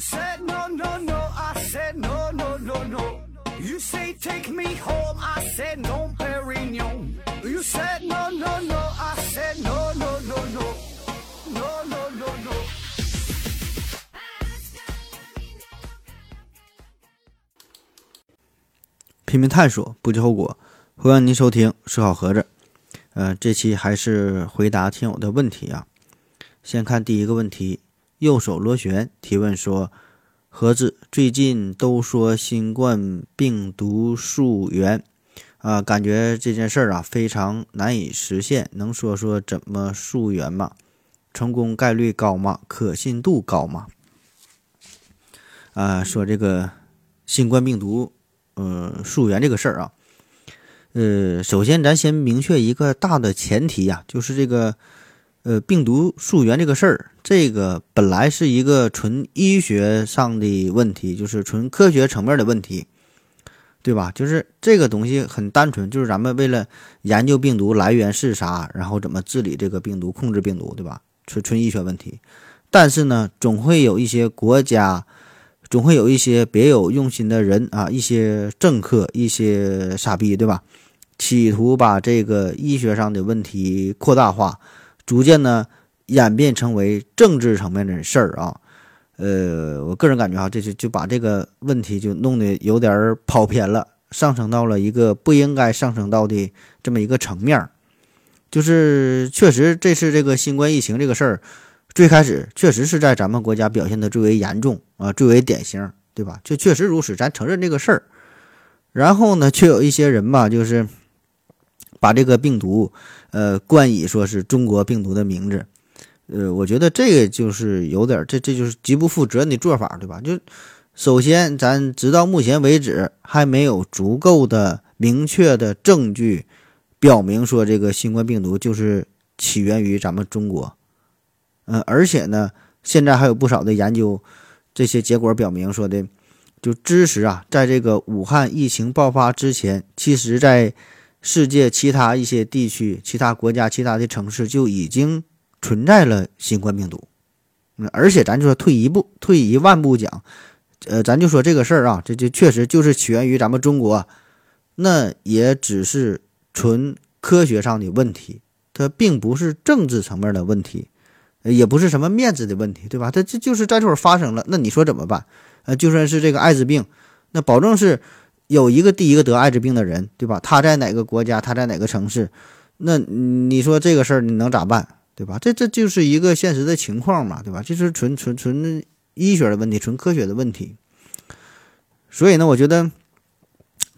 said no no no, I said no no no no. You say take me home, I said no, Perignon. You said no no no, I said no no no no, no no no no. no. 拼命探索，不计后果。欢迎您收听《说好盒子》。呃，这期还是回答听友的问题啊。先看第一个问题，右手螺旋提问说：“盒子，最近都说新冠病毒溯源，啊，感觉这件事儿啊非常难以实现，能说说怎么溯源吗？成功概率高吗？可信度高吗？”啊，说这个新冠病毒。嗯，溯源这个事儿啊，呃，首先咱先明确一个大的前提呀，就是这个呃病毒溯源这个事儿，这个本来是一个纯医学上的问题，就是纯科学层面的问题，对吧？就是这个东西很单纯，就是咱们为了研究病毒来源是啥，然后怎么治理这个病毒、控制病毒，对吧？纯纯医学问题。但是呢，总会有一些国家。总会有一些别有用心的人啊，一些政客，一些傻逼，对吧？企图把这个医学上的问题扩大化，逐渐呢演变成为政治层面的事儿啊。呃，我个人感觉哈，这就就把这个问题就弄得有点跑偏了，上升到了一个不应该上升到的这么一个层面儿。就是确实这次这个新冠疫情这个事儿。最开始确实是在咱们国家表现的最为严重啊，最为典型，对吧？就确实如此，咱承认这个事儿。然后呢，却有一些人吧，就是把这个病毒，呃，冠以说是中国病毒的名字，呃，我觉得这个就是有点，这这就是极不负责任的做法，对吧？就首先，咱直到目前为止还没有足够的明确的证据表明说这个新冠病毒就是起源于咱们中国。嗯，而且呢，现在还有不少的研究，这些结果表明说的，就支持啊，在这个武汉疫情爆发之前，其实在世界其他一些地区、其他国家、其他的城市就已经存在了新冠病毒。嗯，而且咱就说退一步、退一万步讲，呃，咱就说这个事儿啊，这就确实就是起源于咱们中国，那也只是纯科学上的问题，它并不是政治层面的问题。也不是什么面子的问题，对吧？它这就是在这会儿发生了，那你说怎么办？呃，就算是这个艾滋病，那保证是有一个第一个得艾滋病的人，对吧？他在哪个国家，他在哪个城市，那你说这个事儿你能咋办，对吧？这这就是一个现实的情况嘛，对吧？这是纯纯纯医学的问题，纯科学的问题。所以呢，我觉得，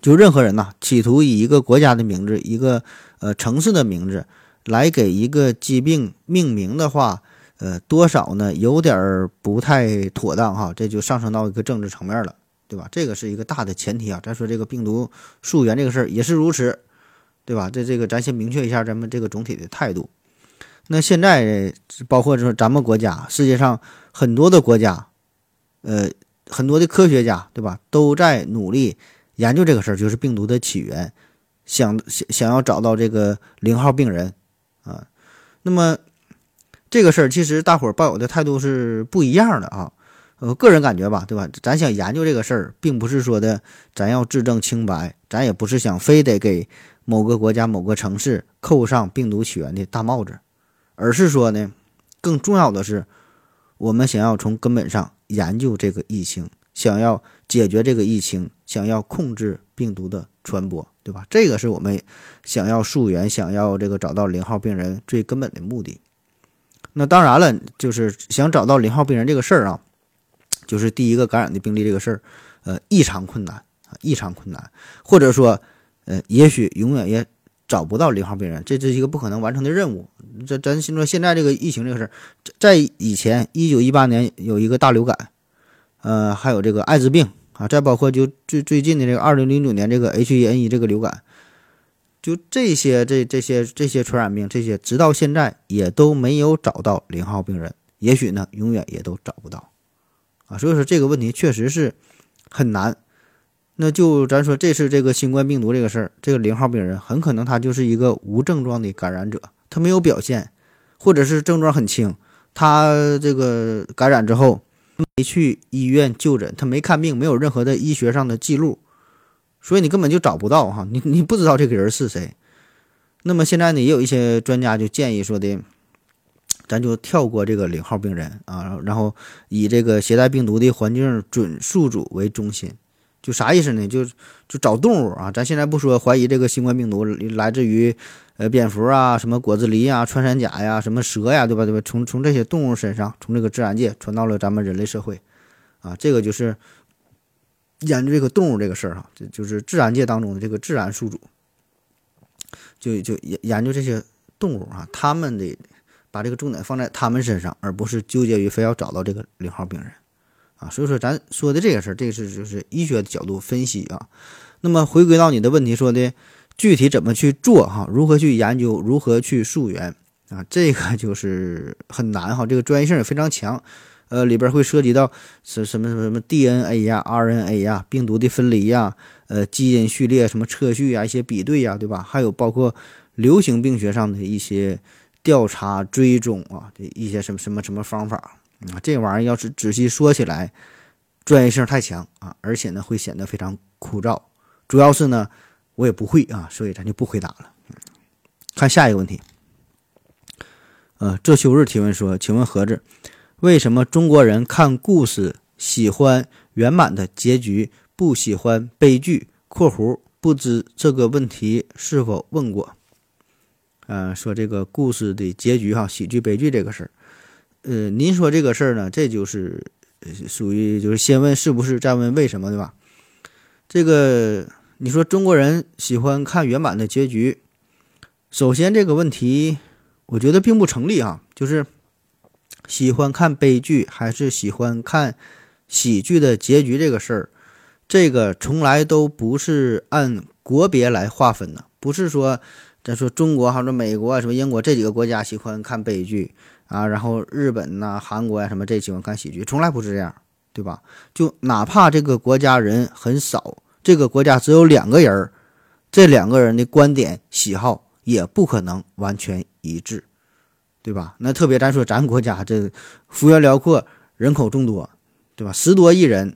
就任何人呐，企图以一个国家的名字，一个呃城市的名字来给一个疾病命名的话，呃，多少呢？有点儿不太妥当哈，这就上升到一个政治层面了，对吧？这个是一个大的前提啊。咱说这个病毒溯源这个事儿也是如此，对吧？这这个咱先明确一下咱们这个总体的态度。那现在包括说咱们国家，世界上很多的国家，呃，很多的科学家，对吧？都在努力研究这个事儿，就是病毒的起源，想想想要找到这个零号病人啊。那么。这个事儿其实大伙儿抱有的态度是不一样的啊，呃，个人感觉吧，对吧？咱想研究这个事儿，并不是说的咱要自证清白，咱也不是想非得给某个国家、某个城市扣上病毒起源的大帽子，而是说呢，更重要的是，我们想要从根本上研究这个疫情，想要解决这个疫情，想要控制病毒的传播，对吧？这个是我们想要溯源、想要这个找到零号病人最根本的目的。那当然了，就是想找到零号病人这个事儿啊，就是第一个感染的病例这个事儿，呃，异常困难啊，异常困难，或者说，呃，也许永远也找不到零号病人，这这是一个不可能完成的任务。这咱先说现在这个疫情这个事儿，在以前一九一八年有一个大流感，呃，还有这个艾滋病啊，再包括就最最近的这个二零零九年这个 H1N1 这个流感。就这些，这这些这些传染病，这些直到现在也都没有找到零号病人，也许呢，永远也都找不到，啊，所以说这个问题确实是很难。那就咱说这次这个新冠病毒这个事儿，这个零号病人很可能他就是一个无症状的感染者，他没有表现，或者是症状很轻，他这个感染之后没去医院就诊，他没看病，没有任何的医学上的记录，所以你根本就找不到哈，你你不知道这个人是谁。那么现在呢，也有一些专家就建议说的，咱就跳过这个零号病人啊，然后以这个携带病毒的环境准宿主为中心。就啥意思呢？就就找动物啊！咱现在不说怀疑这个新冠病毒来自于呃蝙蝠啊、什么果子狸啊、穿山甲呀、什么蛇呀，对吧？对吧？从从这些动物身上，从这个自然界传到了咱们人类社会，啊，这个就是研究这个动物这个事儿哈，就就是自然界当中的这个自然宿主，就就研研究这些动物啊，他们的把这个重点放在他们身上，而不是纠结于非要找到这个零号病人。啊，所以说咱说的这个事儿，这个是就是医学的角度分析啊。那么回归到你的问题，说的具体怎么去做哈？如何去研究？如何去溯源啊？这个就是很难哈，这个专业性也非常强。呃，里边会涉及到什什么什么什么 DNA 呀、RNA 呀、病毒的分离呀、呃基因序列什么测序呀、一些比对呀，对吧？还有包括流行病学上的一些调查追踪啊，这一些什么什么什么方法。啊，这玩意儿要是仔细说起来，专业性太强啊，而且呢会显得非常枯燥。主要是呢，我也不会啊，所以咱就不回答了。看下一个问题。呃，这秋日提问说：“请问盒子，为什么中国人看故事喜欢圆满的结局，不喜欢悲剧？”（括弧不知这个问题是否问过？）呃，说这个故事的结局哈，喜剧悲剧这个事儿。呃，您说这个事儿呢，这就是属于就是先问是不是，再问为什么，对吧？这个你说中国人喜欢看圆满的结局，首先这个问题我觉得并不成立啊。就是喜欢看悲剧还是喜欢看喜剧的结局这个事儿，这个从来都不是按国别来划分的，不是说咱说中国或者美国什么英国这几个国家喜欢看悲剧。啊，然后日本呐、韩国呀什么这喜欢看喜剧，从来不是这样，对吧？就哪怕这个国家人很少，这个国家只有两个人儿，这两个人的观点喜好也不可能完全一致，对吧？那特别咱说咱国家这幅员辽阔，人口众多，对吧？十多亿人，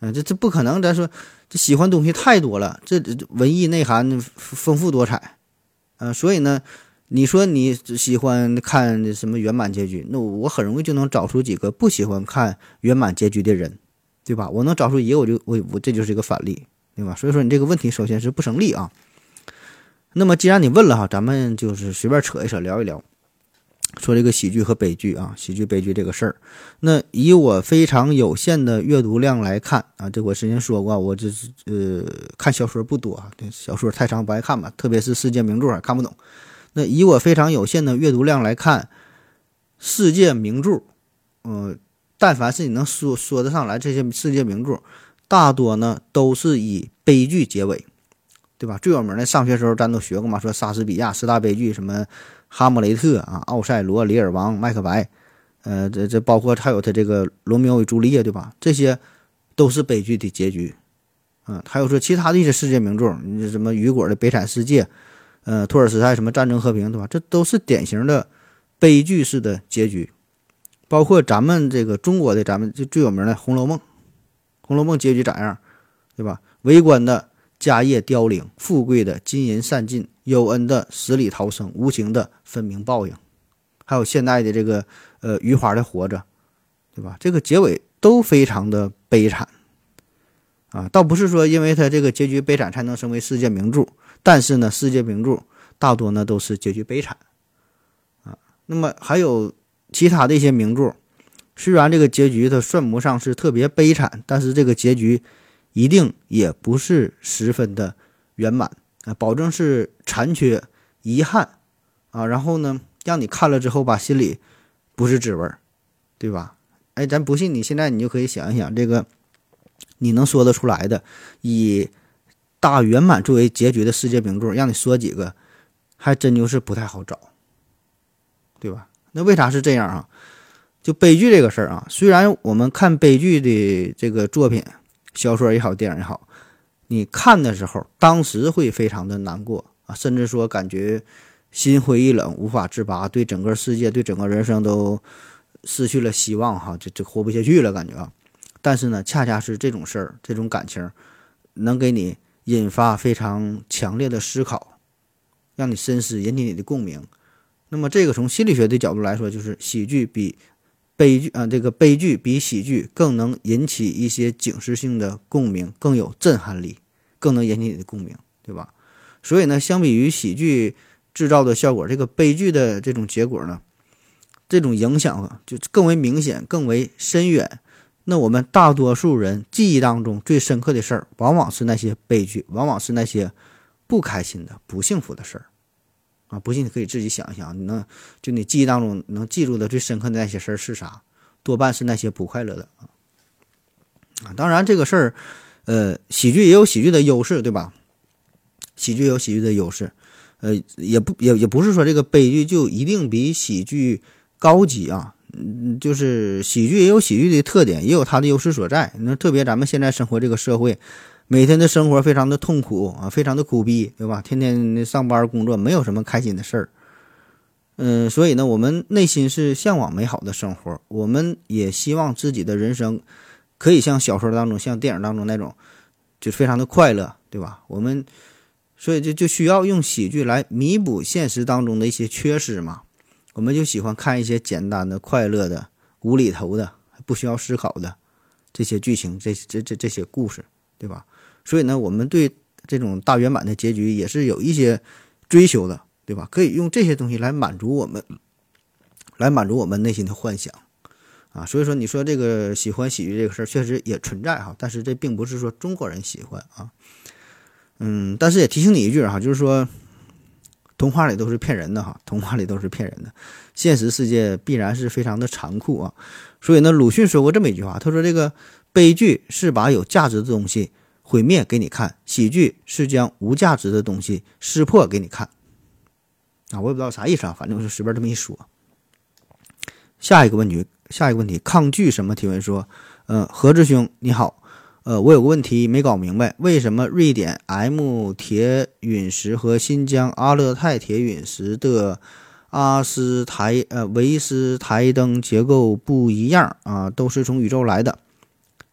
嗯，这这不可能。咱说这喜欢东西太多了，这文艺内涵丰富多彩，呃，所以呢。你说你喜欢看什么圆满结局？那我很容易就能找出几个不喜欢看圆满结局的人，对吧？我能找出一个，我就我我这就是一个反例，对吧？所以说你这个问题首先是不成立啊。那么既然你问了哈，咱们就是随便扯一扯聊一聊，说这个喜剧和悲剧啊，喜剧悲剧这个事儿。那以我非常有限的阅读量来看啊，这我之前说过，我就是呃看小说不多啊，小说太长不爱看吧，特别是世界名著还看不懂。那以我非常有限的阅读量来看，世界名著，嗯，但凡是你能说说得上来这些世界名著，大多呢都是以悲剧结尾，对吧？最有名的上学时候咱都学过嘛，说莎士比亚四大悲剧，什么《哈姆雷特》啊，《奥赛罗》《李尔王》《麦克白》，呃，这这包括还有他这个《罗密欧与朱丽叶》，对吧？这些都是悲剧的结局，嗯，还有说其他的一些世界名著，你什么雨果的《悲惨世界》。呃，托尔斯泰什么战争和平，对吧？这都是典型的悲剧式的结局。包括咱们这个中国的，咱们就最有名的《红楼梦》，《红楼梦》结局咋样，对吧？为官的家业凋零，富贵的金银散尽，有恩的死里逃生，无情的分明报应。还有现代的这个呃余华的《活着》，对吧？这个结尾都非常的悲惨啊！倒不是说因为他这个结局悲惨才能成为世界名著。但是呢，世界名著大多呢都是结局悲惨，啊，那么还有其他的一些名著，虽然这个结局它算不上是特别悲惨，但是这个结局一定也不是十分的圆满保证是残缺、遗憾啊，然后呢，让你看了之后吧，心里不是滋味儿，对吧？哎，咱不信，你现在你就可以想一想，这个你能说得出来的以。大圆满作为结局的世界名著，让你说几个，还真就是不太好找，对吧？那为啥是这样啊？就悲剧这个事儿啊，虽然我们看悲剧的这个作品，小说也好，电影也好，你看的时候，当时会非常的难过啊，甚至说感觉心灰意冷，无法自拔，对整个世界、对整个人生都失去了希望哈，这这活不下去了感觉。但是呢，恰恰是这种事儿，这种感情，能给你引发非常强烈的思考，让你深思，引起你的共鸣。那么这个从心理学的角度来说，就是喜剧比悲剧啊，这个悲剧比喜剧更能引起一些警示性的共鸣，更有震撼力，更能引起你的共鸣，对吧？所以呢，相比于喜剧制造的效果，这个悲剧的这种结果呢，这种影响啊，就更为明显，更为深远。那我们大多数人记忆当中最深刻的事儿，往往是那些悲剧，往往是那些不开心的、不幸福的事儿。啊，不信你可以自己想一想，你能就你记忆当中能记住的最深刻的那些事儿是啥？多半是那些不快乐的啊。啊，当然这个事儿，呃，喜剧也有喜剧的优势，对吧？喜剧有喜剧的优势，呃，也不也也不是说这个悲剧就一定比喜剧高级啊。嗯，就是喜剧也有喜剧的特点，也有它的优势所在。那特别咱们现在生活这个社会。每天的生活非常的痛苦啊，非常的苦逼，对吧？天天上班工作，没有什么开心的事儿。嗯，所以呢，我们内心是向往美好的生活，我们也希望自己的人生可以像小说当中、像电影当中那种，就非常的快乐，对吧？我们所以就就需要用喜剧来弥补现实当中的一些缺失嘛。我们就喜欢看一些简单的、快乐的、无厘头的、不需要思考的这些剧情，这这这这些故事，对吧？所以呢，我们对这种大圆满的结局也是有一些追求的，对吧？可以用这些东西来满足我们，来满足我们内心的幻想啊。所以说，你说这个喜欢喜剧这个事儿确实也存在哈，但是这并不是说中国人喜欢啊。嗯，但是也提醒你一句哈，就是说，童话里都是骗人的哈，童话里都是骗人的，现实世界必然是非常的残酷啊。所以呢，鲁迅说过这么一句话，他说：“这个悲剧是把有价值的东西。”毁灭给你看，喜剧是将无价值的东西撕破给你看，啊，我也不知道啥意思啊，反正我就随便这么一说。下一个问题，下一个问题，抗拒什么提问说，呃，何志兄你好，呃，我有个问题没搞明白，为什么瑞典 M 铁陨石和新疆阿勒泰铁陨石的阿斯台呃维斯台灯结构不一样啊？都是从宇宙来的，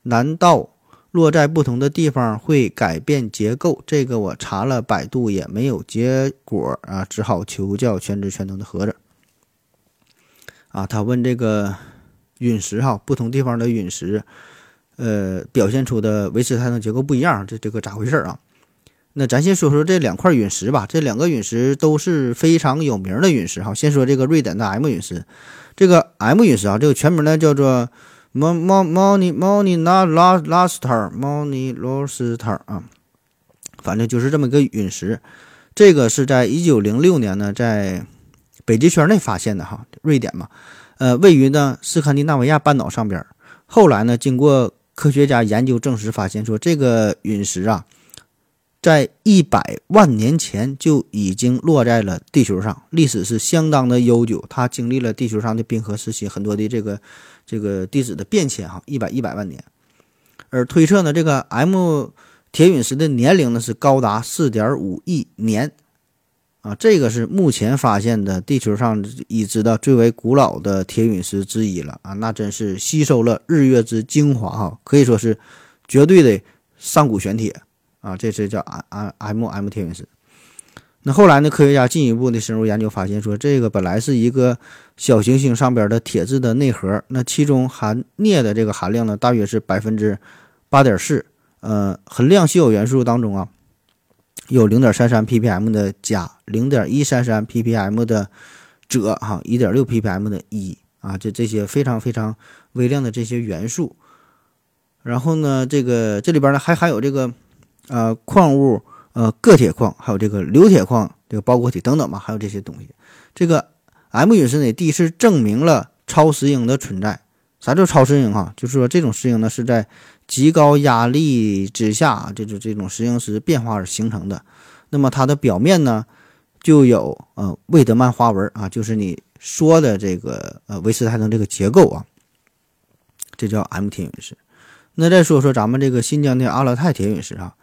难道？落在不同的地方会改变结构，这个我查了百度也没有结果啊，只好求教全知全能的盒子。啊，他问这个陨石哈，不同地方的陨石，呃，表现出的维斯泰登结构不一样，这这个咋回事啊？那咱先说说这两块陨石吧，这两个陨石都是非常有名的陨石哈。先说这个瑞典的 M 陨石，这个 M 陨石啊，这个全名呢叫做。毛毛毛尼毛尼那拉拉斯塔毛尼罗斯塔啊，反正就是这么个陨石。这个是在一九零六年呢，在北极圈内发现的哈，瑞典嘛，呃，位于呢斯堪的纳维亚半岛上边。后来呢，经过科学家研究证实，发现说这个陨石啊。在一百万年前就已经落在了地球上，历史是相当的悠久。它经历了地球上的冰河时期很多的这个这个地质的变迁，哈，一百一百万年。而推测呢，这个 M 铁陨石的年龄呢是高达四点五亿年，啊，这个是目前发现的地球上已知的最为古老的铁陨石之一了啊，那真是吸收了日月之精华哈，可以说是绝对的上古玄铁。啊，这是叫 M M M 铁陨石。那后来呢？科学家进一步的深入研究，发现说这个本来是一个小行星上边的铁质的内核，那其中含镍的这个含量呢，大约是百分之八点四。呃，恒量稀有元素当中啊，有零点三三 ppm 的钾，零点一三三 ppm 的锗，哈，一点六 ppm 的铱啊，这这些非常非常微量的这些元素。然后呢，这个这里边呢还含有这个。呃，矿物，呃，铬铁矿，还有这个硫铁矿，这个包裹体等等吧，还有这些东西。这个 M 陨石呢，第一次证明了超石英的存在。啥叫超石英哈？就是说这种石英呢是在极高压力之下，这种这种石英石变化而形成的。那么它的表面呢，就有呃魏德曼花纹啊，就是你说的这个呃维斯泰登这个结构啊，这叫 M 铁陨石。那再说说咱们这个新疆的阿勒泰铁陨石啊。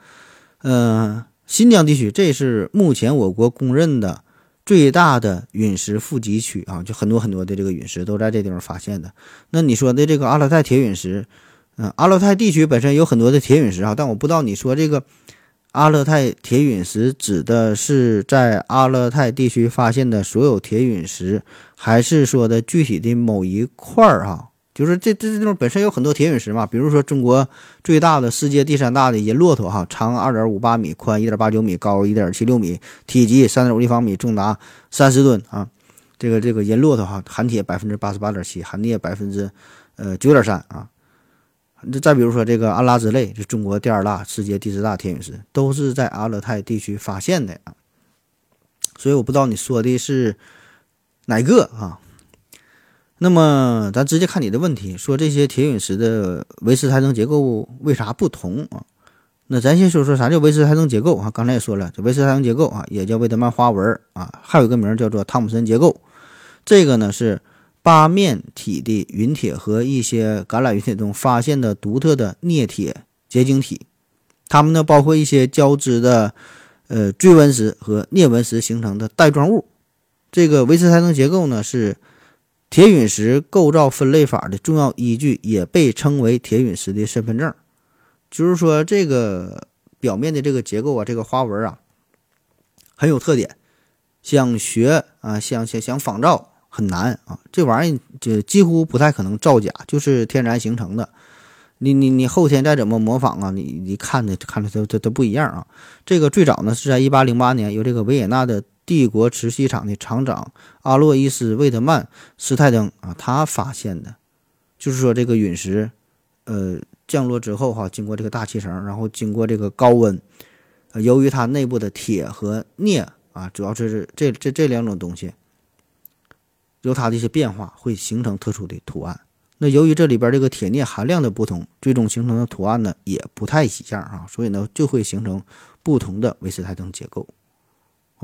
嗯，新疆地区这是目前我国公认的最大的陨石富集区啊，就很多很多的这个陨石都在这地方发现的。那你说的这个阿勒泰铁陨石，嗯，阿勒泰地区本身有很多的铁陨石啊，但我不知道你说这个阿勒泰铁陨石指的是在阿勒泰地区发现的所有铁陨石，还是说的具体的某一块儿啊？就是这这地方本身有很多铁陨石嘛，比如说中国最大的、世界第三大的银骆驼哈，长二点五八米，宽一点八九米，高一点七六米，体积三点五立方米，重达三十吨啊。这个这个银骆驼哈，含铁百分之八十八点七，含镍百分之呃九点三啊。这再比如说这个安拉之泪，是中国第二大、世界第四大铁陨石，都是在阿勒泰地区发现的啊。所以我不知道你说的是哪个啊？那么，咱直接看你的问题，说这些铁陨石的维持台层结构为啥不同啊？那咱先说说啥叫维持台层结构啊？刚才也说了，这维持台层结构啊，也叫魏德曼花纹啊，还有一个名叫做汤姆森结构。这个呢是八面体的陨铁和一些橄榄陨铁中发现的独特的镍铁结晶体，它们呢包括一些交织的呃锥纹石和镍纹石形成的带状物。这个维持台层结构呢是。铁陨石构造分类法的重要依据，也被称为铁陨石的身份证。就是说，这个表面的这个结构啊，这个花纹啊，很有特点。想学啊，想想想仿造很难啊，这玩意儿就几乎不太可能造假，就是天然形成的。你你你后天再怎么模仿啊，你你看的看着都都都不一样啊。这个最早呢是在一八零八年，由这个维也纳的。帝国磁吸厂的厂长阿洛伊斯·魏德曼·斯泰登啊，他发现的，就是说这个陨石，呃，降落之后哈，经过这个大气层，然后经过这个高温，由于它内部的铁和镍啊，主要是这这这两种东西，由它的一些变化会形成特殊的图案。那由于这里边这个铁镍含量的不同，最终形成的图案呢也不太一样啊，所以呢就会形成不同的维斯泰登结构。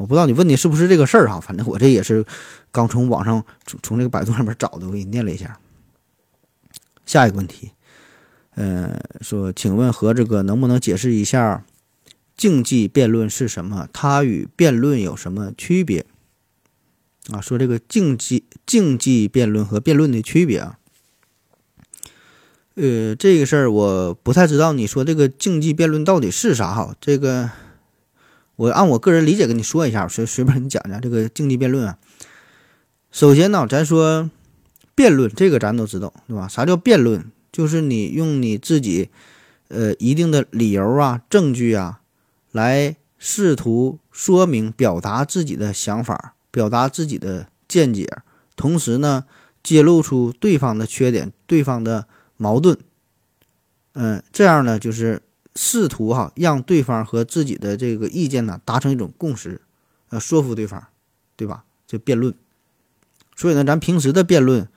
我不知道你问的是不是这个事儿哈，反正我这也是刚从网上从从这个百度上面找的，我给你念了一下。下一个问题，呃，说，请问盒子哥能不能解释一下竞技辩论是什么？它与辩论有什么区别？啊，说这个竞技竞技辩论和辩论的区别啊。呃，这个事儿我不太知道，你说这个竞技辩论到底是啥哈？这个。我按我个人理解跟你说一下，随随便你讲讲这个竞技辩论啊。首先呢，咱说辩论这个咱都知道，对吧？啥叫辩论？就是你用你自己呃一定的理由啊、证据啊，来试图说明、表达自己的想法，表达自己的见解，同时呢，揭露出对方的缺点、对方的矛盾。嗯，这样呢，就是。试图哈让对方和自己的这个意见呢达成一种共识，呃，说服对方，对吧？就辩论。所以呢，咱平时的辩论，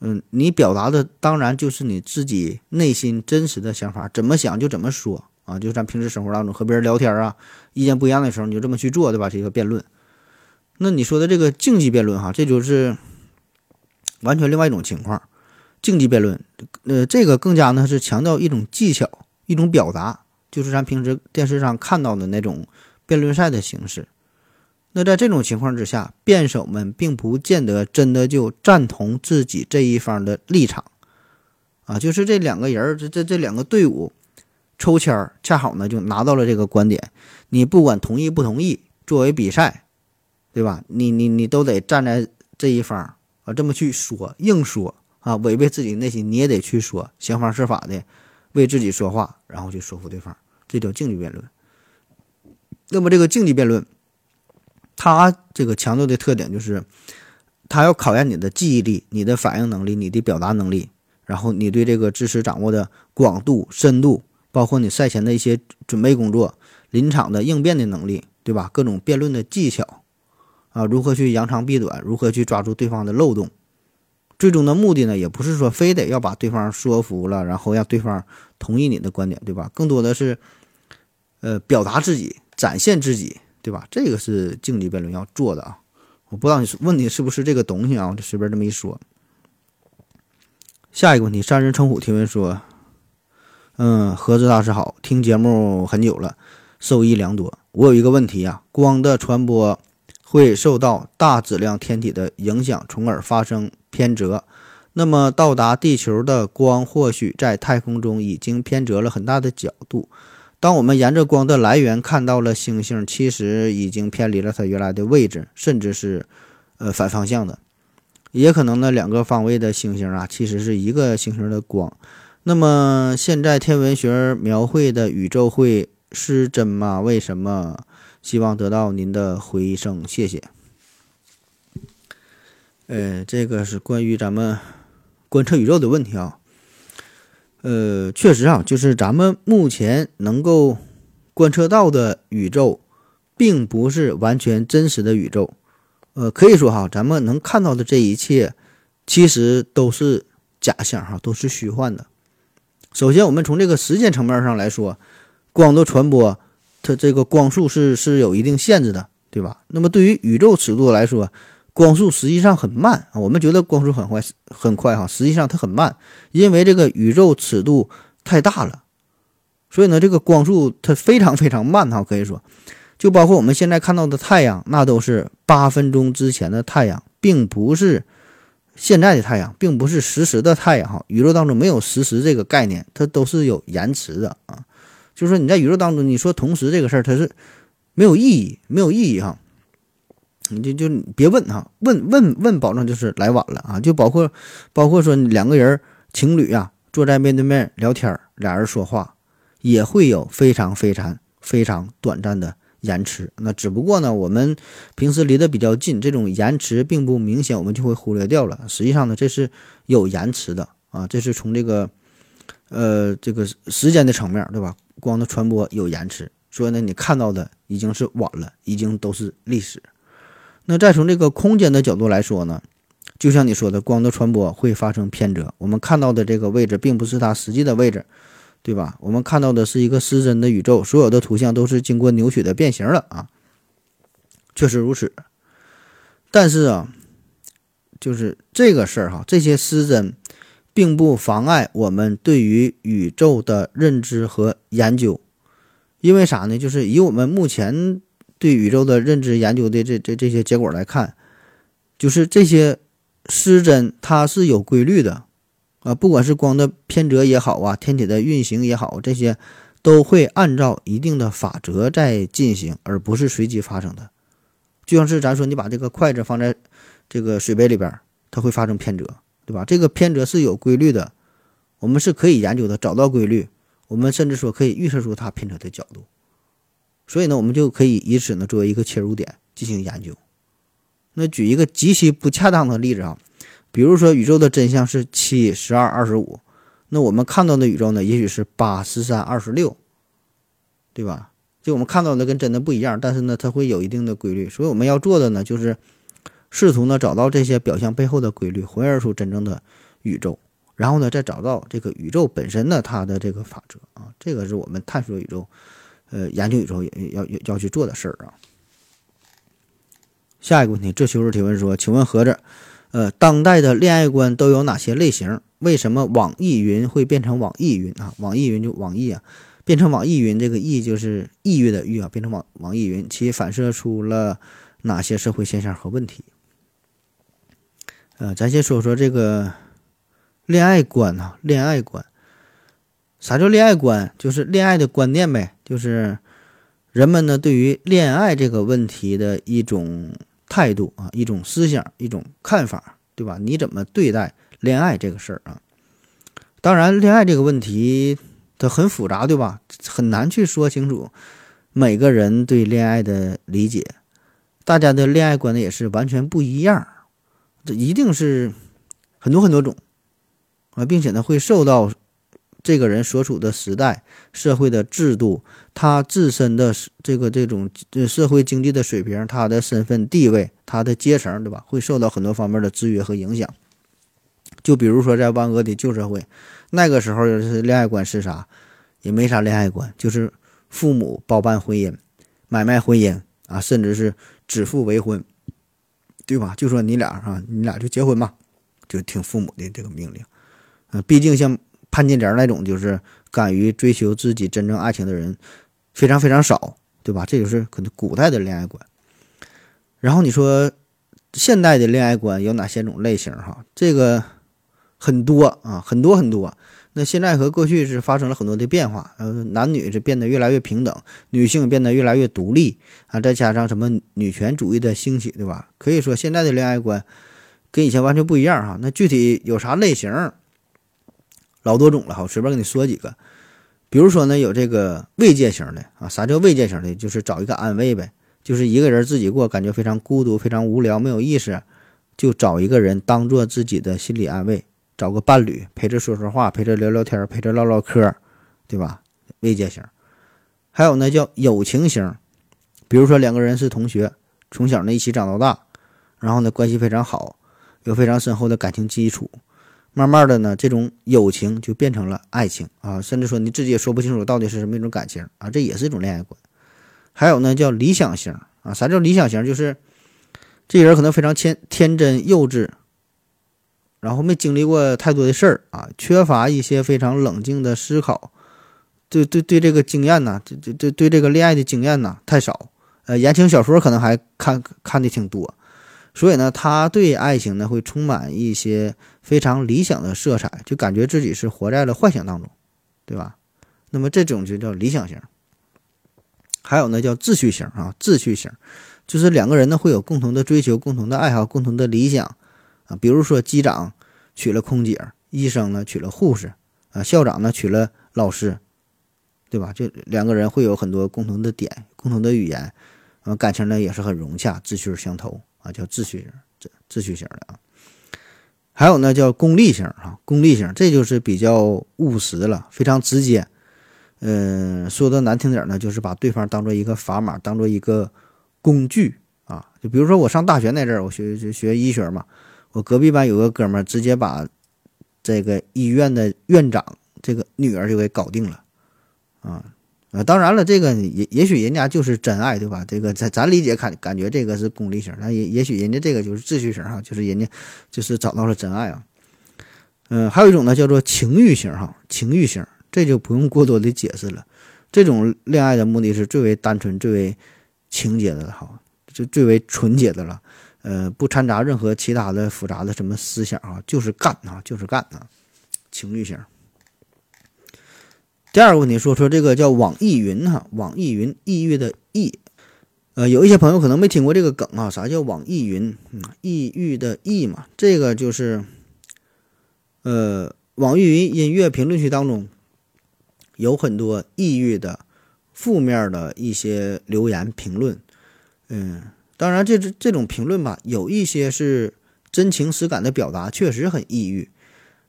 嗯，你表达的当然就是你自己内心真实的想法，怎么想就怎么说啊。就是咱平时生活当中和别人聊天啊，意见不一样的时候，你就这么去做，对吧？这个辩论。那你说的这个竞技辩论哈，这就是完全另外一种情况。竞技辩论，呃，这个更加呢是强调一种技巧。一种表达，就是咱平时电视上看到的那种辩论赛的形式。那在这种情况之下，辩手们并不见得真的就赞同自己这一方的立场，啊，就是这两个人，这这这两个队伍抽签儿，恰好呢就拿到了这个观点。你不管同意不同意，作为比赛，对吧？你你你都得站在这一方啊，这么去说，硬说啊，违背自己内心，你也得去说，想方设法的。为自己说话，然后去说服对方，这叫竞技辩论。那么这个竞技辩论，它这个强调的特点就是，它要考验你的记忆力、你的反应能力、你的表达能力，然后你对这个知识掌握的广度、深度，包括你赛前的一些准备工作、临场的应变的能力，对吧？各种辩论的技巧啊，如何去扬长避短，如何去抓住对方的漏洞。最终的目的呢，也不是说非得要把对方说服了，然后让对方同意你的观点，对吧？更多的是，呃，表达自己，展现自己，对吧？这个是竞技辩论要做的啊。我不知道你问题是不是这个东西啊？我就随便这么一说。下一个问题，三人称虎提问说：“嗯，何子大师好，听节目很久了，受益良多。我有一个问题啊，光的传播会受到大质量天体的影响，从而发生偏折。那么，到达地球的光或许在太空中已经偏折了很大的角度。当我们沿着光的来源看到了星星，其实已经偏离了它原来的位置，甚至是呃反方向的。也可能呢，两个方位的星星啊，其实是一个星星的光。那么，现在天文学描绘的宇宙会失真吗？为什么？希望得到您的回声，谢谢。呃，这个是关于咱们。观测宇宙的问题啊，呃，确实啊，就是咱们目前能够观测到的宇宙，并不是完全真实的宇宙。呃，可以说哈，咱们能看到的这一切，其实都是假象哈，都是虚幻的。首先，我们从这个时间层面上来说，光的传播，它这个光速是是有一定限制的，对吧？那么对于宇宙尺度来说，光速实际上很慢啊，我们觉得光速很快很快哈，实际上它很慢，因为这个宇宙尺度太大了，所以呢，这个光速它非常非常慢哈，可以说，就包括我们现在看到的太阳，那都是八分钟之前的太阳，并不是现在的太阳，并不是实时的太阳哈。宇宙当中没有实时这个概念，它都是有延迟的啊。就是说你在宇宙当中，你说同时这个事儿，它是没有意义，没有意义哈。你就就别问哈，问问问，保证就是来晚了啊！就包括包括说两个人情侣啊，坐在面对面聊天，俩人说话也会有非常非常非常短暂的延迟。那只不过呢，我们平时离得比较近，这种延迟并不明显，我们就会忽略掉了。实际上呢，这是有延迟的啊，这是从这个呃这个时间的层面对吧？光的传播有延迟，所以呢，你看到的已经是晚了，已经都是历史。那再从这个空间的角度来说呢，就像你说的，光的传播会发生偏折，我们看到的这个位置并不是它实际的位置，对吧？我们看到的是一个失真的宇宙，所有的图像都是经过扭曲的变形了啊，确实如此。但是啊，就是这个事儿哈，这些失真并不妨碍我们对于宇宙的认知和研究，因为啥呢？就是以我们目前。对宇宙的认知研究的这这这些结果来看，就是这些失真它是有规律的啊，不管是光的偏折也好啊，天体的运行也好，这些都会按照一定的法则在进行，而不是随机发生的。就像是咱说，你把这个筷子放在这个水杯里边，它会发生偏折，对吧？这个偏折是有规律的，我们是可以研究的，找到规律，我们甚至说可以预测出它偏折的角度。所以呢，我们就可以以此呢作为一个切入点进行研究。那举一个极其不恰当的例子啊，比如说宇宙的真相是七十二二十五，那我们看到的宇宙呢，也许是八十三二十六，对吧？就我们看到的跟真的不一样，但是呢，它会有一定的规律。所以我们要做的呢，就是试图呢找到这些表象背后的规律，还原出真正的宇宙，然后呢再找到这个宇宙本身呢它的这个法则啊，这个是我们探索宇宙。呃，研究宇宙要要要去做的事儿啊。下一个问题，这秋日提问说：“请问盒子，呃，当代的恋爱观都有哪些类型？为什么网易云会变成网易云啊？网易云就网易啊，变成网易云，这个易就是抑郁的郁啊，变成网网易云，其反射出了哪些社会现象和问题？呃，咱先说说这个恋爱观啊，恋爱观。”啥叫恋爱观？就是恋爱的观念呗，就是人们呢对于恋爱这个问题的一种态度啊，一种思想，一种看法，对吧？你怎么对待恋爱这个事儿啊？当然，恋爱这个问题它很复杂，对吧？很难去说清楚每个人对恋爱的理解，大家的恋爱观呢也是完全不一样，这一定是很多很多种啊，并且呢会受到。这个人所处的时代、社会的制度，他自身的这个这种社会经济的水平，他的身份地位，他的阶层，对吧？会受到很多方面的制约和影响。就比如说在万恶的旧社会，那个时候是恋爱观是啥？也没啥恋爱观，就是父母包办婚姻、买卖婚姻啊，甚至是指腹为婚，对吧？就说你俩啊，你俩就结婚吧，就听父母的这个命令。嗯，毕竟像。潘金莲那种就是敢于追求自己真正爱情的人，非常非常少，对吧？这就是可能古代的恋爱观。然后你说现代的恋爱观有哪些种类型？哈，这个很多啊，很多很多。那现在和过去是发生了很多的变化，呃，男女是变得越来越平等，女性变得越来越独立啊，再加上什么女权主义的兴起，对吧？可以说现在的恋爱观跟以前完全不一样哈。那具体有啥类型？老多种了哈，随便给你说几个。比如说呢，有这个慰藉型的啊，啥叫慰藉型的？就是找一个安慰呗，就是一个人自己过，感觉非常孤独、非常无聊、没有意思，就找一个人当做自己的心理安慰。找个伴侣陪着说说话，陪着聊聊天，陪着唠唠嗑，对吧？慰藉型。还有呢，叫友情型。比如说两个人是同学，从小呢一起长到大，然后呢关系非常好，有非常深厚的感情基础。慢慢的呢，这种友情就变成了爱情啊，甚至说你自己也说不清楚到底是什么一种感情啊，这也是一种恋爱观。还有呢，叫理想型啊。啥叫理想型？就是这人可能非常天天真幼稚。然后没经历过太多的事儿啊，缺乏一些非常冷静的思考，对对对，这个经验呢，这这这对这个恋爱的经验呢太少，呃，言情小说可能还看看的挺多，所以呢，他对爱情呢会充满一些非常理想的色彩，就感觉自己是活在了幻想当中，对吧？那么这种就叫理想型。还有呢，叫秩序型啊，秩序型，就是两个人呢会有共同的追求、共同的爱好、共同的理想。啊，比如说机长娶了空姐，医生呢娶了护士，啊，校长呢娶了老师，对吧？就两个人会有很多共同的点，共同的语言，啊，感情呢也是很融洽，志趣相投啊，叫秩序型，秩秩序型的啊。还有呢叫功利型啊，功利型，这就是比较务实了，非常直接。嗯，说的难听点呢，就是把对方当做一个砝码，当做一个工具啊。就比如说我上大学那阵儿，我学学学医学嘛。我隔壁班有个哥们儿，直接把这个医院的院长这个女儿就给搞定了，啊啊！当然了，这个也也许人家就是真爱，对吧？这个咱咱理解感感觉这个是功利型，那也也许人家这个就是秩序型哈，就是人家就是找到了真爱啊。嗯，还有一种呢，叫做情欲型哈，情欲型，这就不用过多的解释了。这种恋爱的目的是最为单纯、最为情节的哈，就最为纯洁的了。呃，不掺杂任何其他的复杂的什么思想啊，就是干啊，就是干啊，情欲型。第二个问题，说说这个叫网易云哈，网易云抑郁的抑，呃，有一些朋友可能没听过这个梗啊，啥叫网易云？抑郁的抑嘛，这个就是，呃，网易云音乐评论区当中有很多抑郁的、负面的一些留言评论，嗯。当然，这这这种评论吧，有一些是真情实感的表达，确实很抑郁。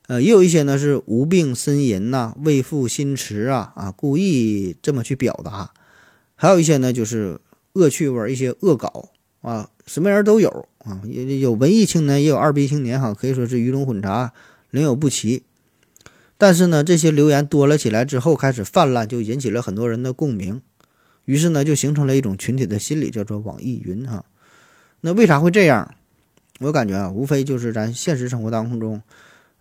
呃，也有一些呢是无病呻吟呐，为赋新词啊啊，故意这么去表达。还有一些呢就是恶趣味，一些恶搞啊，什么人都有啊，也有文艺青年，也有二逼青年哈，可以说是鱼龙混杂，良莠不齐。但是呢，这些留言多了起来之后，开始泛滥，就引起了很多人的共鸣。于是呢，就形成了一种群体的心理，叫做网易云哈。那为啥会这样？我感觉啊，无非就是咱现实生活当中，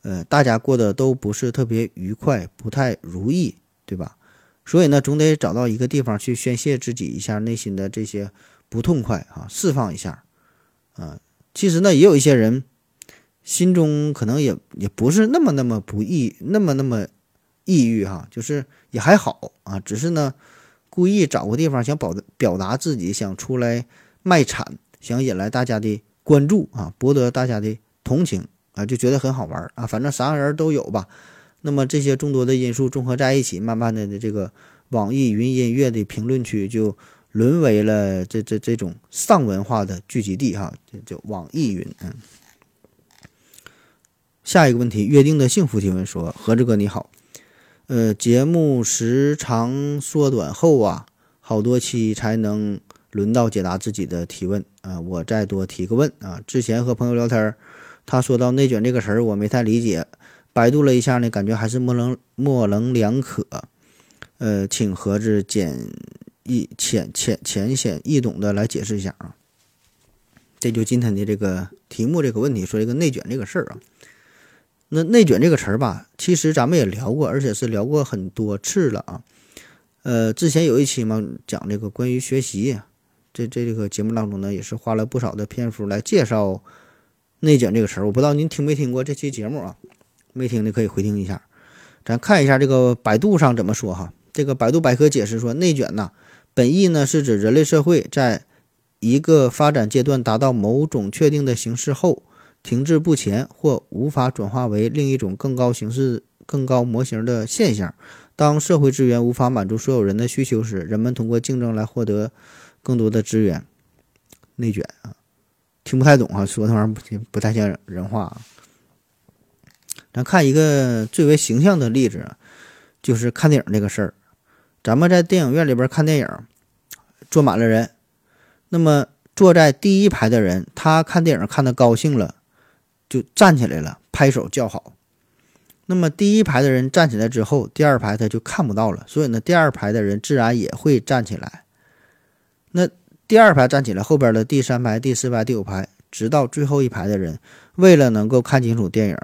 呃，大家过得都不是特别愉快，不太如意，对吧？所以呢，总得找到一个地方去宣泄自己一下内心的这些不痛快啊，释放一下。啊，其实呢，也有一些人心中可能也也不是那么那么不易，那么那么抑郁哈，就是也还好啊，只是呢。故意找个地方想表表达自己，想出来卖惨，想引来大家的关注啊，博得大家的同情啊，就觉得很好玩啊。反正啥人都有吧。那么这些众多的因素综合在一起，慢慢的这个网易云音乐的评论区就沦为了这这这种丧文化的聚集地哈，就网易云。嗯。下一个问题，约定的幸福提问说：何志哥你好。呃，节目时长缩短后啊，好多期才能轮到解答自己的提问啊。我再多提个问啊。之前和朋友聊天，他说到内卷这个词儿，我没太理解，百度了一下呢，感觉还是模棱模棱两可。呃，请盒子简易浅浅浅显易懂的来解释一下啊。这就今天的这个题目这个问题，说这个内卷这个事儿啊。那内卷这个词儿吧，其实咱们也聊过，而且是聊过很多次了啊。呃，之前有一期嘛，讲这个关于学习，这这个节目当中呢，也是花了不少的篇幅来介绍内卷这个词儿。我不知道您听没听过这期节目啊？没听的可以回听一下。咱看一下这个百度上怎么说哈。这个百度百科解释说，内卷呐，本意呢是指人类社会在一个发展阶段达到某种确定的形式后，停滞不前或无法转化为另一种更高形式、更高模型的现象。当社会资源无法满足所有人的需求时，人们通过竞争来获得更多的资源。内卷啊，听不太懂啊，说那玩意儿不不太像人话啊。咱看一个最为形象的例子，就是看电影这个事儿。咱们在电影院里边看电影，坐满了人，那么坐在第一排的人，他看电影看的高兴了，就站起来了，拍手叫好。那么第一排的人站起来之后，第二排他就看不到了，所以呢，第二排的人自然也会站起来。那第二排站起来，后边的第三排、第四排、第五排，直到最后一排的人，为了能够看清楚电影，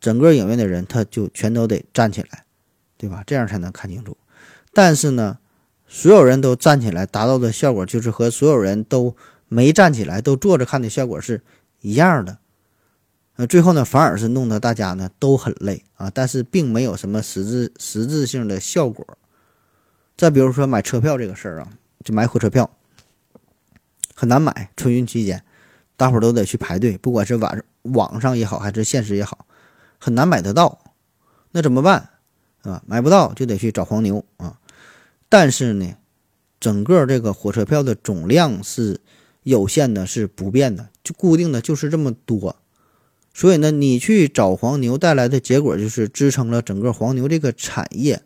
整个影院的人他就全都得站起来，对吧？这样才能看清楚。但是呢，所有人都站起来达到的效果，就是和所有人都没站起来都坐着看的效果是一样的。那最后呢，反而是弄得大家呢都很累啊，但是并没有什么实质实质性的效果。再比如说买车票这个事儿啊，就买火车票很难买，春运期间大伙儿都得去排队，不管是网网上也好，还是现实也好，很难买得到。那怎么办啊？买不到就得去找黄牛啊。但是呢，整个这个火车票的总量是有限的，是不变的，就固定的就是这么多。所以呢，你去找黄牛带来的结果就是支撑了整个黄牛这个产业，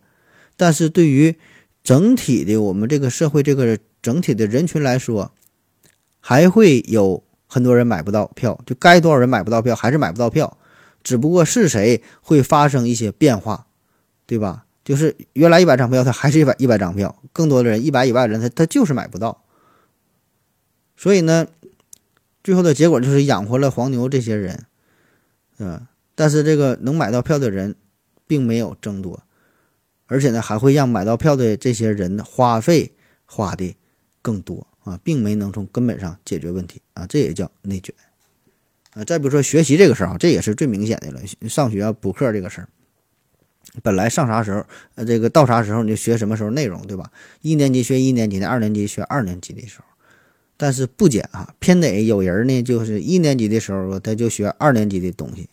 但是对于整体的我们这个社会这个整体的人群来说，还会有很多人买不到票，就该多少人买不到票还是买不到票，只不过是谁会发生一些变化，对吧？就是原来一百张票，他还是一百一百张票，更多的人一百以外的人他他就是买不到，所以呢，最后的结果就是养活了黄牛这些人。嗯，但是这个能买到票的人，并没有增多，而且呢，还会让买到票的这些人花费花的更多啊，并没能从根本上解决问题啊，这也叫内卷啊。再比如说学习这个事儿啊，这也是最明显的了。上学补课这个事儿，本来上啥时候，呃，这个到啥时候你就学什么时候内容，对吧？一年级学一年级的，二年级学二年级的时候。但是不减啊，偏得有人呢，就是一年级的时候他就学二年级的东西，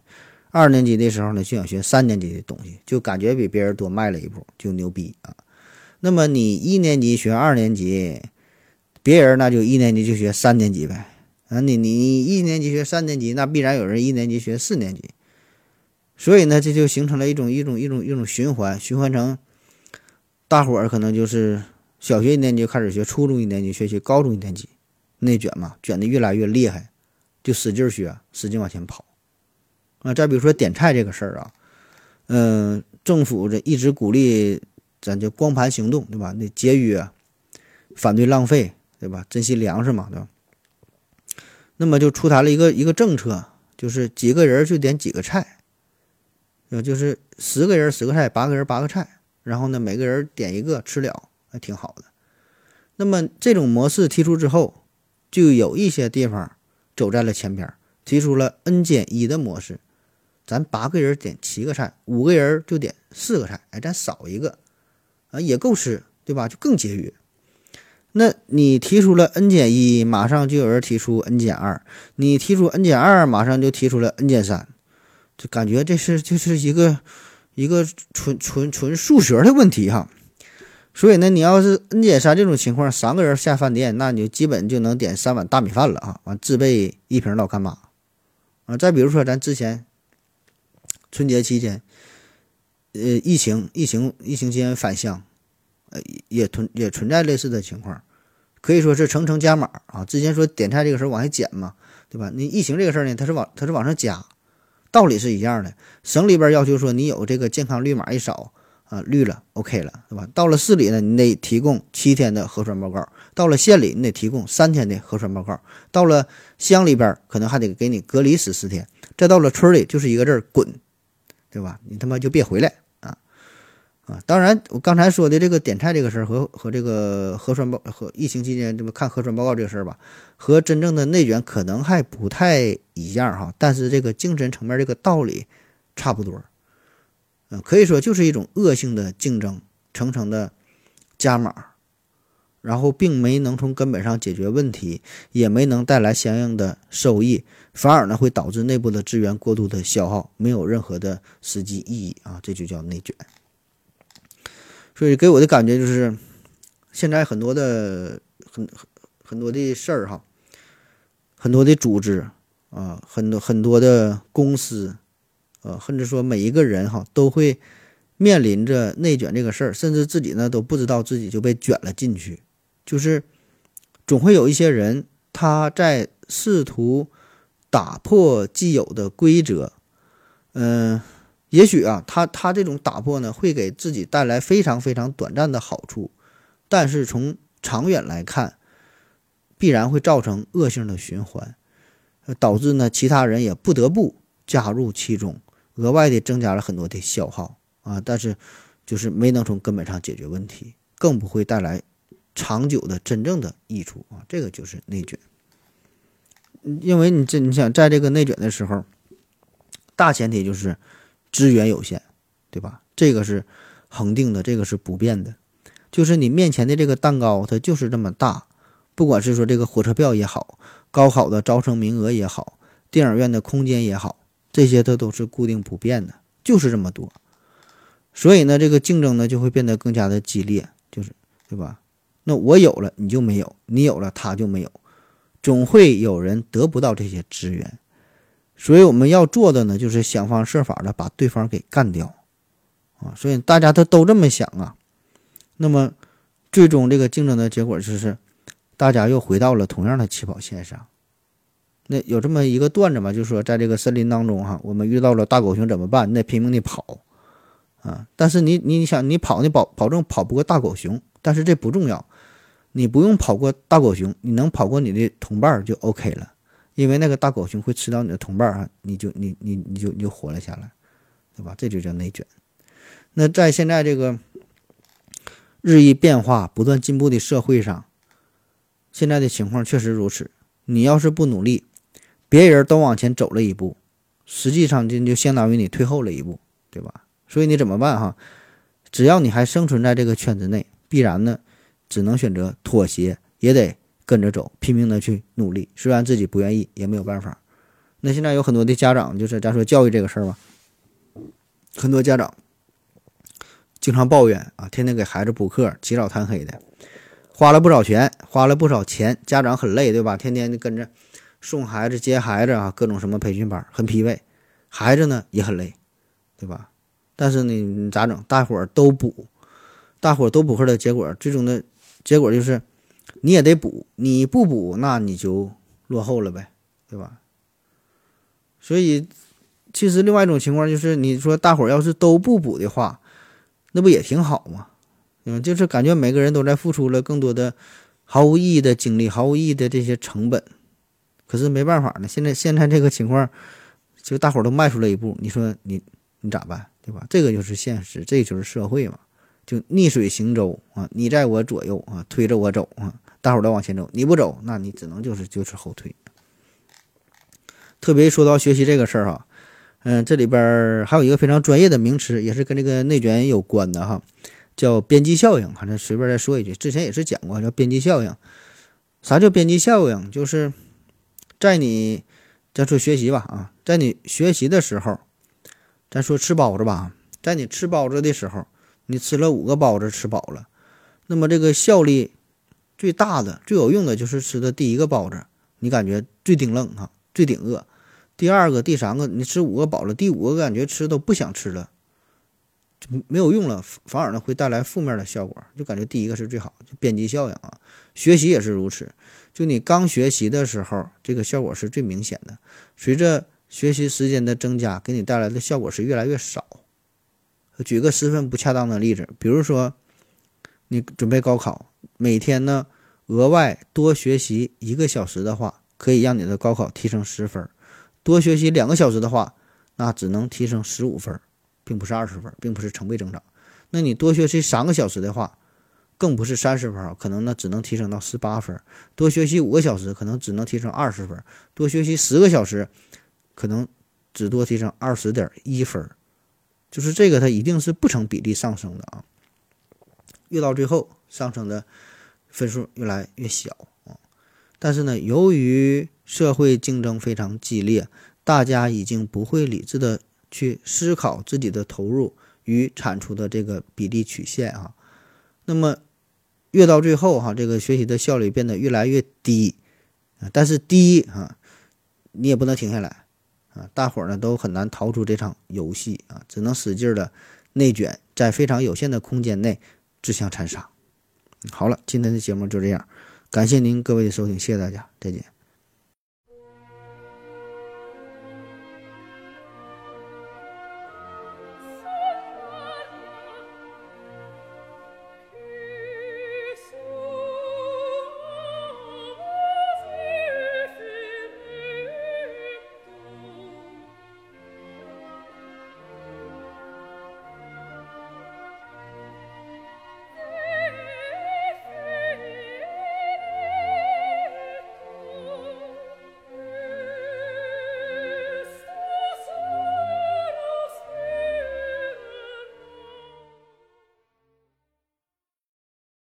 二年级的时候呢就想学三年级的东西，就感觉比别人多迈了一步，就牛逼啊。那么你一年级学二年级，别人那就一年级就学三年级呗啊。你你一年级学三年级，那必然有人一年级学四年级，所以呢这就形成了一种一种一种一种循环，循环成大伙儿可能就是小学一年级开始学，初中一年级学习，高中一年级。内卷嘛，卷的越来越厉害，就使劲学，使劲往前跑啊！再比如说点菜这个事儿啊，嗯，政府这一直鼓励咱这光盘行动，对吧？那节约，反对浪费，对吧？珍惜粮食嘛，对吧？那么就出台了一个一个政策，就是几个人就点几个菜，呃，就是十个人十个菜，八个人八个菜，然后呢，每个人点一个吃了，还挺好的。那么这种模式提出之后，就有一些地方走在了前边，提出了 N 减一的模式，咱八个人点七个菜，五个人就点四个菜，哎，咱少一个，啊，也够吃，对吧？就更节约。那你提出了 N 减一，马上就有人提出 N 减二，你提出 N 减二，马上就提出了 N 减三，就感觉这是就是一个一个纯纯纯数学的问题哈。所以呢，你要是 N 减三这种情况，三个人下饭店，那你就基本就能点三碗大米饭了啊！完自备一瓶老干妈啊！再比如说，咱之前春节期间，呃，疫情疫情疫情期间返乡，呃，也存也存在类似的情况，可以说是层层加码啊！之前说点菜这个事儿往下减嘛，对吧？你疫情这个事儿呢，它是往它是往上加，道理是一样的。省里边要求说，你有这个健康绿码一扫。啊，绿了，OK 了，对吧？到了市里呢，你得提供七天的核酸报告；到了县里，你得提供三天的核酸报告；到了乡里边，可能还得给你隔离十四天；再到了村里，就是一个字儿滚，对吧？你他妈就别回来啊！当然，我刚才说的这个点菜这个事儿和和这个核酸报和疫情期间这么看核酸报告这个事儿吧，和真正的内卷可能还不太一样哈。但是这个精神层面这个道理差不多，嗯，可以说就是一种恶性的竞争，层层的加码。然后并没能从根本上解决问题，也没能带来相应的收益，反而呢会导致内部的资源过度的消耗，没有任何的实际意义啊！这就叫内卷。所以给我的感觉就是，现在很多的很很很多的事儿哈，很多的组织啊，很多很多的公司，呃，甚至说每一个人哈都会面临着内卷这个事儿，甚至自己呢都不知道自己就被卷了进去。就是总会有一些人，他在试图打破既有的规则。嗯，也许啊，他他这种打破呢，会给自己带来非常非常短暂的好处，但是从长远来看，必然会造成恶性的循环，导致呢其他人也不得不加入其中，额外的增加了很多的消耗啊。但是就是没能从根本上解决问题，更不会带来。长久的真正的益处啊，这个就是内卷。因为你这你想在这个内卷的时候，大前提就是资源有限，对吧？这个是恒定的，这个是不变的。就是你面前的这个蛋糕，它就是这么大。不管是说这个火车票也好，高考的招生名额也好，电影院的空间也好，这些它都是固定不变的，就是这么多。所以呢，这个竞争呢就会变得更加的激烈，就是对吧？那我有了，你就没有；你有了，他就没有。总会有人得不到这些资源，所以我们要做的呢，就是想方设法的把对方给干掉啊！所以大家都都这么想啊。那么，最终这个竞争的结果就是，大家又回到了同样的起跑线上。那有这么一个段子嘛，就是说在这个森林当中哈，我们遇到了大狗熊怎么办？你得拼命的跑啊！但是你你想，你跑你保保证跑不过大狗熊，但是这不重要。你不用跑过大狗熊，你能跑过你的同伴就 OK 了，因为那个大狗熊会吃到你的同伴啊，你就你你你就你就活了下来，对吧？这就叫内卷。那在现在这个日益变化、不断进步的社会上，现在的情况确实如此。你要是不努力，别人都往前走了一步，实际上就就相当于你退后了一步，对吧？所以你怎么办哈？只要你还生存在这个圈子内，必然呢。只能选择妥协，也得跟着走，拼命的去努力。虽然自己不愿意，也没有办法。那现在有很多的家长，就是咱说教育这个事儿吧，很多家长经常抱怨啊，天天给孩子补课，起早贪黑的，花了不少钱，花了不少钱，家长很累，对吧？天天跟着送孩子、接孩子啊，各种什么培训班，很疲惫。孩子呢也很累，对吧？但是呢，你咋整？大伙儿都补，大伙儿都补课的结果，最终的。结果就是，你也得补，你不补，那你就落后了呗，对吧？所以，其实另外一种情况就是，你说大伙儿要是都不补的话，那不也挺好吗？嗯，就是感觉每个人都在付出了更多的毫无意义的精力，毫无意义的这些成本。可是没办法呢，现在现在这个情况，就大伙儿都迈出了一步，你说你你咋办，对吧？这个就是现实，这就是社会嘛。就逆水行舟啊，你在我左右啊，推着我走啊，大伙儿都往前走，你不走，那你只能就是就是后退。特别说到学习这个事儿哈，嗯，这里边还有一个非常专业的名词，也是跟这个内卷有关的哈，叫边际效应。反正随便再说一句，之前也是讲过，叫边际效应。啥叫边际效应？就是在你咱说学习吧啊，在你学习的时候，咱说吃包子吧，在你吃包子的时候。你吃了五个包子，吃饱了，那么这个效力最大的、最有用的就是吃的第一个包子，你感觉最顶愣哈，最顶饿。第二个、第三个，你吃五个饱了，第五个感觉吃都不想吃了，就没有用了，反而呢会带来负面的效果。就感觉第一个是最好，就边际效应啊。学习也是如此，就你刚学习的时候，这个效果是最明显的，随着学习时间的增加，给你带来的效果是越来越少。举个十分不恰当的例子，比如说，你准备高考，每天呢额外多学习一个小时的话，可以让你的高考提升十分；多学习两个小时的话，那只能提升十五分，并不是二十分，并不是成倍增长。那你多学习三个小时的话，更不是三十分，可能呢只能提升到十八分；多学习五个小时，可能只能提升二十分；多学习十个小时，可能只多提升二十点一分。就是这个，它一定是不成比例上升的啊。越到最后，上升的分数越来越小啊。但是呢，由于社会竞争非常激烈，大家已经不会理智的去思考自己的投入与产出的这个比例曲线啊。那么越到最后哈，这个学习的效率变得越来越低啊。但是低啊，你也不能停下来。啊，大伙儿呢都很难逃出这场游戏啊，只能使劲的内卷，在非常有限的空间内自相残杀。好了，今天的节目就这样，感谢您各位的收听，谢谢大家，再见。